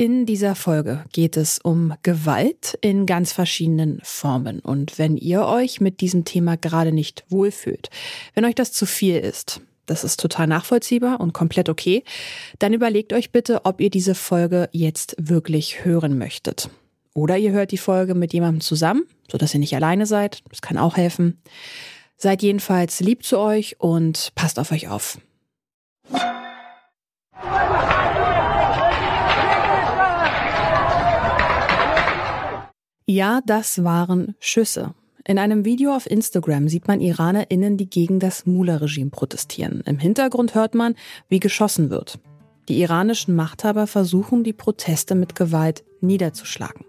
In dieser Folge geht es um Gewalt in ganz verschiedenen Formen. Und wenn ihr euch mit diesem Thema gerade nicht wohlfühlt, wenn euch das zu viel ist, das ist total nachvollziehbar und komplett okay, dann überlegt euch bitte, ob ihr diese Folge jetzt wirklich hören möchtet. Oder ihr hört die Folge mit jemandem zusammen, sodass ihr nicht alleine seid. Das kann auch helfen. Seid jedenfalls lieb zu euch und passt auf euch auf. Ja, das waren Schüsse. In einem Video auf Instagram sieht man IranerInnen, die gegen das Mullah-Regime protestieren. Im Hintergrund hört man, wie geschossen wird. Die iranischen Machthaber versuchen, die Proteste mit Gewalt niederzuschlagen.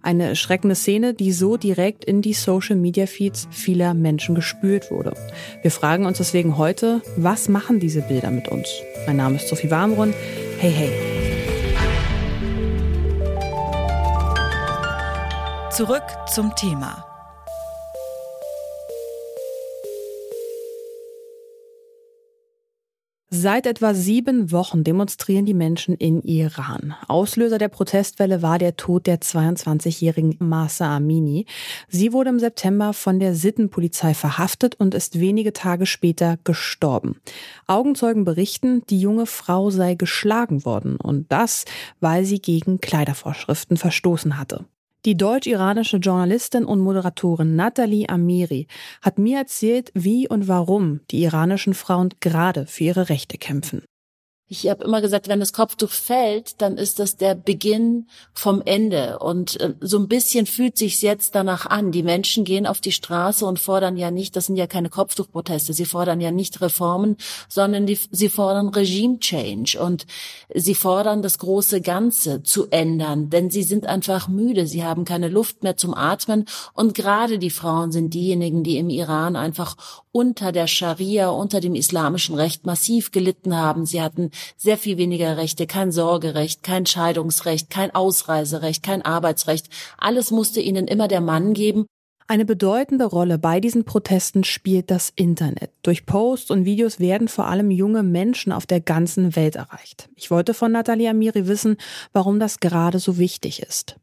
Eine erschreckende Szene, die so direkt in die Social-Media-Feeds vieler Menschen gespült wurde. Wir fragen uns deswegen heute, was machen diese Bilder mit uns? Mein Name ist Sophie Warmbrunn. Hey, hey. Zurück zum Thema. Seit etwa sieben Wochen demonstrieren die Menschen in Iran. Auslöser der Protestwelle war der Tod der 22-jährigen Masa Amini. Sie wurde im September von der Sittenpolizei verhaftet und ist wenige Tage später gestorben. Augenzeugen berichten, die junge Frau sei geschlagen worden und das, weil sie gegen Kleidervorschriften verstoßen hatte. Die deutsch-iranische Journalistin und Moderatorin Nathalie Amiri hat mir erzählt, wie und warum die iranischen Frauen gerade für ihre Rechte kämpfen. Ich habe immer gesagt, wenn das Kopftuch fällt, dann ist das der Beginn vom Ende. Und äh, so ein bisschen fühlt sich's jetzt danach an. Die Menschen gehen auf die Straße und fordern ja nicht, das sind ja keine Kopftuchproteste, sie fordern ja nicht Reformen, sondern die, sie fordern Regime Change und sie fordern das große Ganze zu ändern, denn sie sind einfach müde, sie haben keine Luft mehr zum Atmen und gerade die Frauen sind diejenigen, die im Iran einfach unter der Scharia, unter dem islamischen Recht massiv gelitten haben. Sie hatten sehr viel weniger Rechte, kein Sorgerecht, kein Scheidungsrecht, kein Ausreiserecht, kein Arbeitsrecht. Alles musste ihnen immer der Mann geben. Eine bedeutende Rolle bei diesen Protesten spielt das Internet. Durch Posts und Videos werden vor allem junge Menschen auf der ganzen Welt erreicht. Ich wollte von Natalia Amiri wissen, warum das gerade so wichtig ist.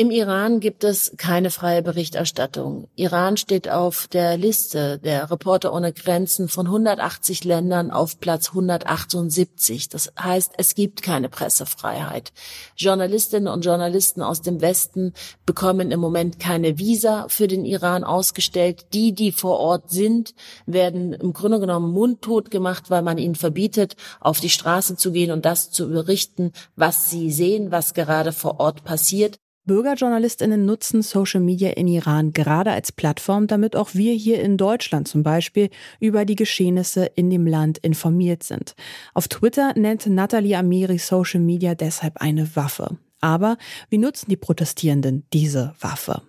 Im Iran gibt es keine freie Berichterstattung. Iran steht auf der Liste der Reporter ohne Grenzen von 180 Ländern auf Platz 178. Das heißt, es gibt keine Pressefreiheit. Journalistinnen und Journalisten aus dem Westen bekommen im Moment keine Visa für den Iran ausgestellt. Die, die vor Ort sind, werden im Grunde genommen mundtot gemacht, weil man ihnen verbietet, auf die Straße zu gehen und das zu berichten, was sie sehen, was gerade vor Ort passiert. Bürgerjournalistinnen nutzen Social Media in Iran gerade als Plattform, damit auch wir hier in Deutschland zum Beispiel über die Geschehnisse in dem Land informiert sind. Auf Twitter nennt Nathalie Amiri Social Media deshalb eine Waffe. Aber wie nutzen die Protestierenden diese Waffe?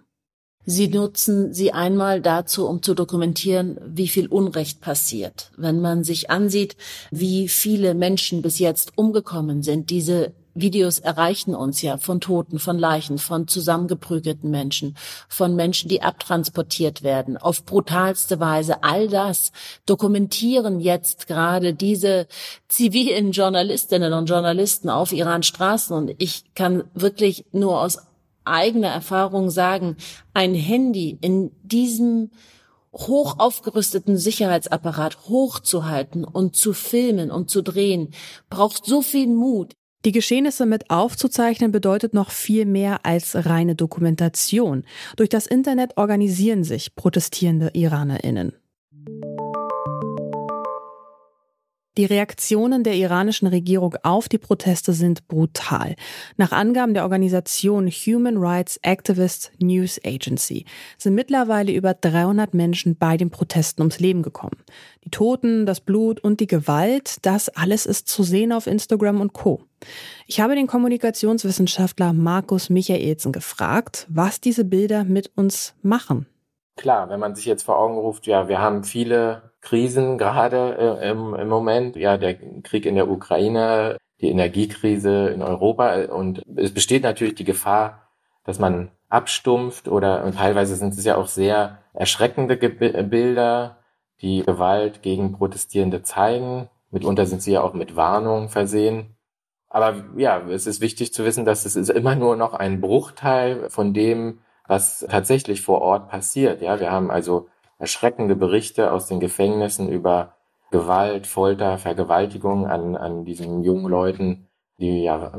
Sie nutzen sie einmal dazu, um zu dokumentieren, wie viel Unrecht passiert. Wenn man sich ansieht, wie viele Menschen bis jetzt umgekommen sind, diese Videos erreichen uns ja von Toten, von Leichen, von zusammengeprügelten Menschen, von Menschen, die abtransportiert werden, auf brutalste Weise. All das dokumentieren jetzt gerade diese zivilen Journalistinnen und Journalisten auf Iran Straßen. Und ich kann wirklich nur aus eigener Erfahrung sagen, ein Handy in diesem hoch aufgerüsteten Sicherheitsapparat hochzuhalten und zu filmen und zu drehen, braucht so viel Mut. Die Geschehnisse mit aufzuzeichnen bedeutet noch viel mehr als reine Dokumentation. Durch das Internet organisieren sich protestierende Iranerinnen. Die Reaktionen der iranischen Regierung auf die Proteste sind brutal. Nach Angaben der Organisation Human Rights Activists News Agency sind mittlerweile über 300 Menschen bei den Protesten ums Leben gekommen. Die Toten, das Blut und die Gewalt, das alles ist zu sehen auf Instagram und Co. Ich habe den Kommunikationswissenschaftler Markus Michaelsen gefragt, was diese Bilder mit uns machen. Klar, wenn man sich jetzt vor Augen ruft, ja, wir haben viele Krisen gerade äh, im, im Moment. Ja, der Krieg in der Ukraine, die Energiekrise in Europa und es besteht natürlich die Gefahr, dass man abstumpft oder und teilweise sind es ja auch sehr erschreckende Ge Bilder, die Gewalt gegen Protestierende zeigen. Mitunter sind sie ja auch mit Warnungen versehen. Aber ja, es ist wichtig zu wissen, dass es ist immer nur noch ein Bruchteil von dem, was tatsächlich vor Ort passiert. Ja, wir haben also erschreckende Berichte aus den Gefängnissen über Gewalt, Folter, Vergewaltigung an, an diesen jungen Leuten, die ja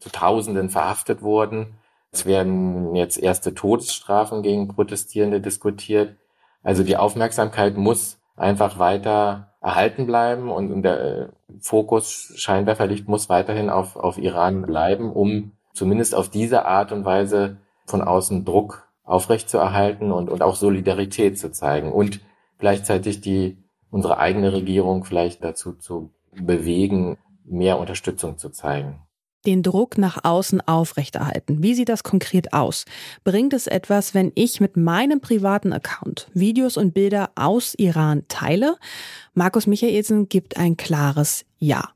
zu Tausenden verhaftet wurden. Es werden jetzt erste Todesstrafen gegen Protestierende diskutiert. Also die Aufmerksamkeit muss einfach weiter erhalten bleiben und der äh, Fokus Scheinwerferlicht muss weiterhin auf, auf Iran bleiben, um zumindest auf diese Art und Weise von außen Druck aufrechtzuerhalten und, und auch Solidarität zu zeigen und gleichzeitig die unsere eigene Regierung vielleicht dazu zu bewegen, mehr Unterstützung zu zeigen den Druck nach außen aufrechterhalten. Wie sieht das konkret aus? Bringt es etwas, wenn ich mit meinem privaten Account Videos und Bilder aus Iran teile? Markus Michaelsen gibt ein klares Ja.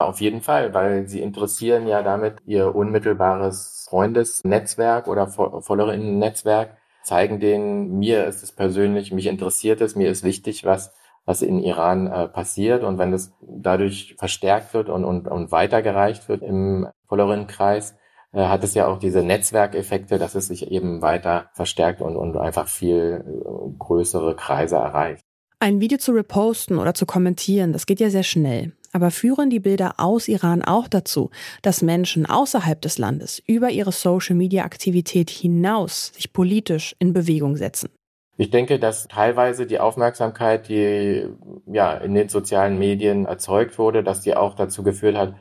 Auf jeden Fall, weil sie interessieren ja damit ihr unmittelbares Freundesnetzwerk oder Followerinnen-Netzwerk, zeigen denen, mir ist es persönlich, mich interessiert es, mir ist wichtig, was was in Iran äh, passiert. Und wenn das dadurch verstärkt wird und, und, und weitergereicht wird im Followerinnenkreis, äh, hat es ja auch diese Netzwerkeffekte, dass es sich eben weiter verstärkt und, und einfach viel äh, größere Kreise erreicht. Ein Video zu reposten oder zu kommentieren, das geht ja sehr schnell. Aber führen die Bilder aus Iran auch dazu, dass Menschen außerhalb des Landes über ihre Social-Media-Aktivität hinaus sich politisch in Bewegung setzen? Ich denke, dass teilweise die Aufmerksamkeit, die ja in den sozialen Medien erzeugt wurde, dass die auch dazu geführt hat,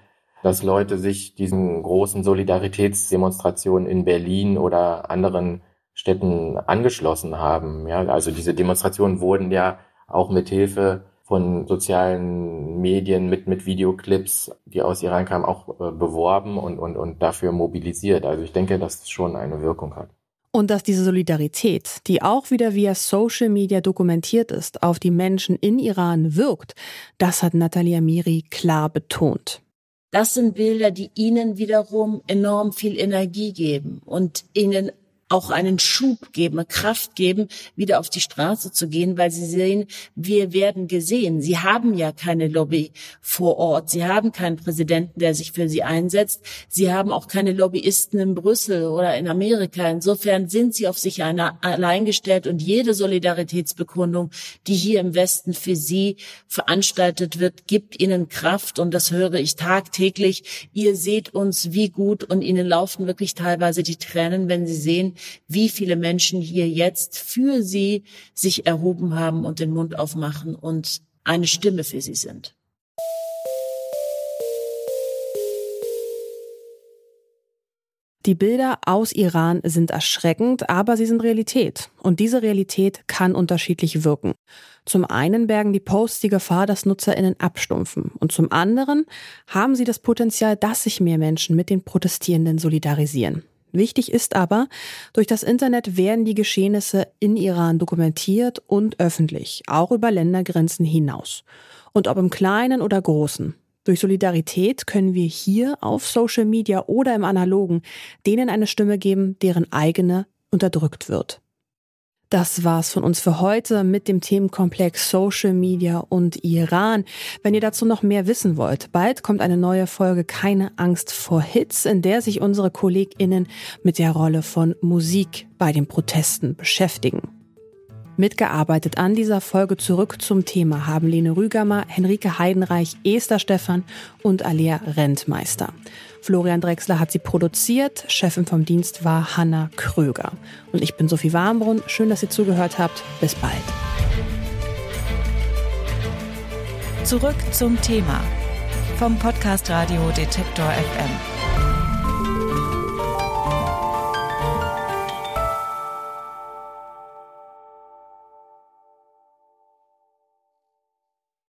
dass Leute sich diesen großen Solidaritätsdemonstrationen in Berlin oder anderen Städten angeschlossen haben. Ja, also diese Demonstrationen wurden ja auch mit Hilfe von sozialen Medien mit, mit Videoclips, die aus Iran kamen, auch äh, beworben und, und, und dafür mobilisiert. Also ich denke, dass es schon eine Wirkung hat. Und dass diese Solidarität, die auch wieder via Social Media dokumentiert ist, auf die Menschen in Iran wirkt, das hat Natalia Miri klar betont. Das sind Bilder, die ihnen wiederum enorm viel Energie geben und ihnen auch einen Schub geben, Kraft geben, wieder auf die Straße zu gehen, weil sie sehen, wir werden gesehen. Sie haben ja keine Lobby vor Ort. Sie haben keinen Präsidenten, der sich für sie einsetzt. Sie haben auch keine Lobbyisten in Brüssel oder in Amerika. Insofern sind sie auf sich allein gestellt und jede Solidaritätsbekundung, die hier im Westen für sie veranstaltet wird, gibt ihnen Kraft und das höre ich tagtäglich. Ihr seht uns wie gut und ihnen laufen wirklich teilweise die Tränen, wenn sie sehen, wie viele Menschen hier jetzt für sie sich erhoben haben und den Mund aufmachen und eine Stimme für sie sind. Die Bilder aus Iran sind erschreckend, aber sie sind Realität. Und diese Realität kann unterschiedlich wirken. Zum einen bergen die Posts die Gefahr, dass NutzerInnen abstumpfen. Und zum anderen haben sie das Potenzial, dass sich mehr Menschen mit den Protestierenden solidarisieren. Wichtig ist aber, durch das Internet werden die Geschehnisse in Iran dokumentiert und öffentlich, auch über Ländergrenzen hinaus. Und ob im Kleinen oder Großen. Durch Solidarität können wir hier auf Social Media oder im Analogen denen eine Stimme geben, deren eigene unterdrückt wird. Das war's von uns für heute mit dem Themenkomplex Social Media und Iran. Wenn ihr dazu noch mehr wissen wollt, bald kommt eine neue Folge Keine Angst vor Hits, in der sich unsere KollegInnen mit der Rolle von Musik bei den Protesten beschäftigen. Mitgearbeitet an dieser Folge zurück zum Thema haben Lene Rügamer, Henrike Heidenreich, Esther Stephan und Alea Rentmeister. Florian Drexler hat sie produziert, Chefin vom Dienst war Hanna Kröger. Und ich bin Sophie Warmbrunn. Schön, dass ihr zugehört habt. Bis bald. Zurück zum Thema vom Podcast Radio Detektor FM.